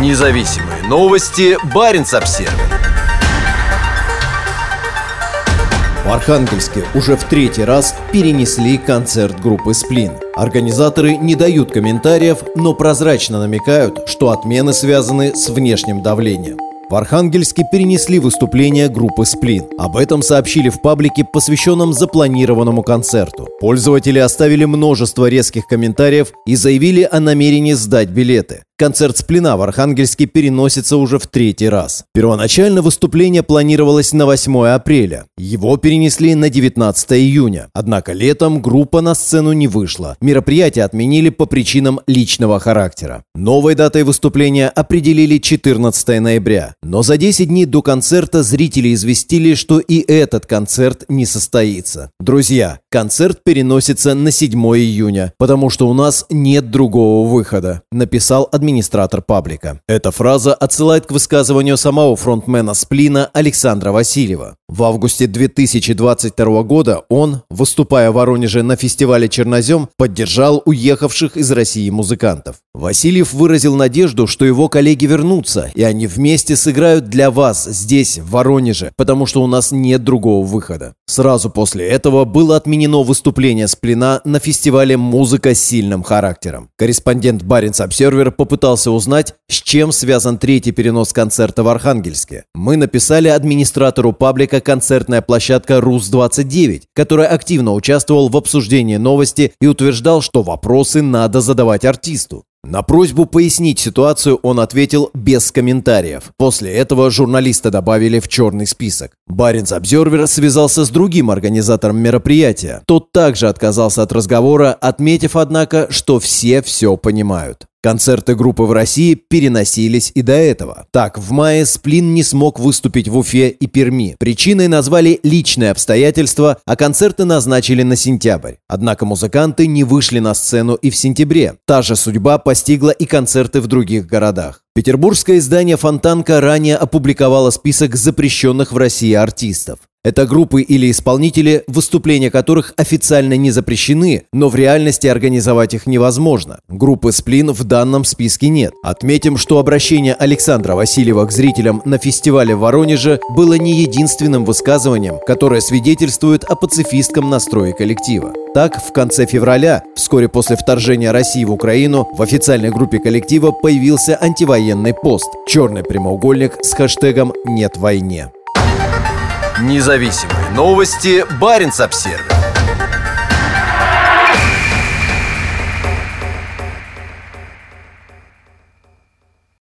Независимые новости. Барин обсерва В Архангельске уже в третий раз перенесли концерт группы «Сплин». Организаторы не дают комментариев, но прозрачно намекают, что отмены связаны с внешним давлением. В Архангельске перенесли выступление группы «Сплин». Об этом сообщили в паблике, посвященном запланированному концерту. Пользователи оставили множество резких комментариев и заявили о намерении сдать билеты. Концерт «Сплина» в Архангельске переносится уже в третий раз. Первоначально выступление планировалось на 8 апреля. Его перенесли на 19 июня. Однако летом группа на сцену не вышла. Мероприятие отменили по причинам личного характера. Новой датой выступления определили 14 ноября. Но за 10 дней до концерта зрители известили, что и этот концерт не состоится. Друзья, концерт переносится на 7 июня, потому что у нас нет другого выхода, написал администратор паблика. Эта фраза отсылает к высказыванию самого фронтмена Сплина Александра Васильева. В августе 2022 года он, выступая в Воронеже на фестивале «Чернозем», поддержал уехавших из России музыкантов. Васильев выразил надежду, что его коллеги вернутся, и они вместе сыграют для вас здесь, в Воронеже, потому что у нас нет другого выхода. Сразу после этого было отменено выступление Сплина на фестивале «Музыка с сильным характером». Корреспондент Баренц Обсервер попытался узнать, с чем связан третий перенос концерта в Архангельске. Мы написали администратору паблика концертная площадка РУС-29, который активно участвовал в обсуждении новости и утверждал, что вопросы надо задавать артисту. На просьбу пояснить ситуацию он ответил без комментариев. После этого журналиста добавили в черный список. Баренц Обзервер связался с другим организатором мероприятия. Тот также отказался от разговора, отметив, однако, что все все понимают. Концерты группы в России переносились и до этого. Так, в мае Сплин не смог выступить в Уфе и Перми. Причиной назвали личные обстоятельства, а концерты назначили на сентябрь. Однако музыканты не вышли на сцену и в сентябре. Та же судьба постигла и концерты в других городах. Петербургское издание «Фонтанка» ранее опубликовало список запрещенных в России артистов. Это группы или исполнители, выступления которых официально не запрещены, но в реальности организовать их невозможно. Группы «Сплин» в данном списке нет. Отметим, что обращение Александра Васильева к зрителям на фестивале в Воронеже было не единственным высказыванием, которое свидетельствует о пацифистском настрое коллектива. Так, в конце февраля, вскоре после вторжения России в Украину, в официальной группе коллектива появился антивоенный пост «Черный прямоугольник» с хэштегом «Нет войне». Независимые новости. Барин обсервис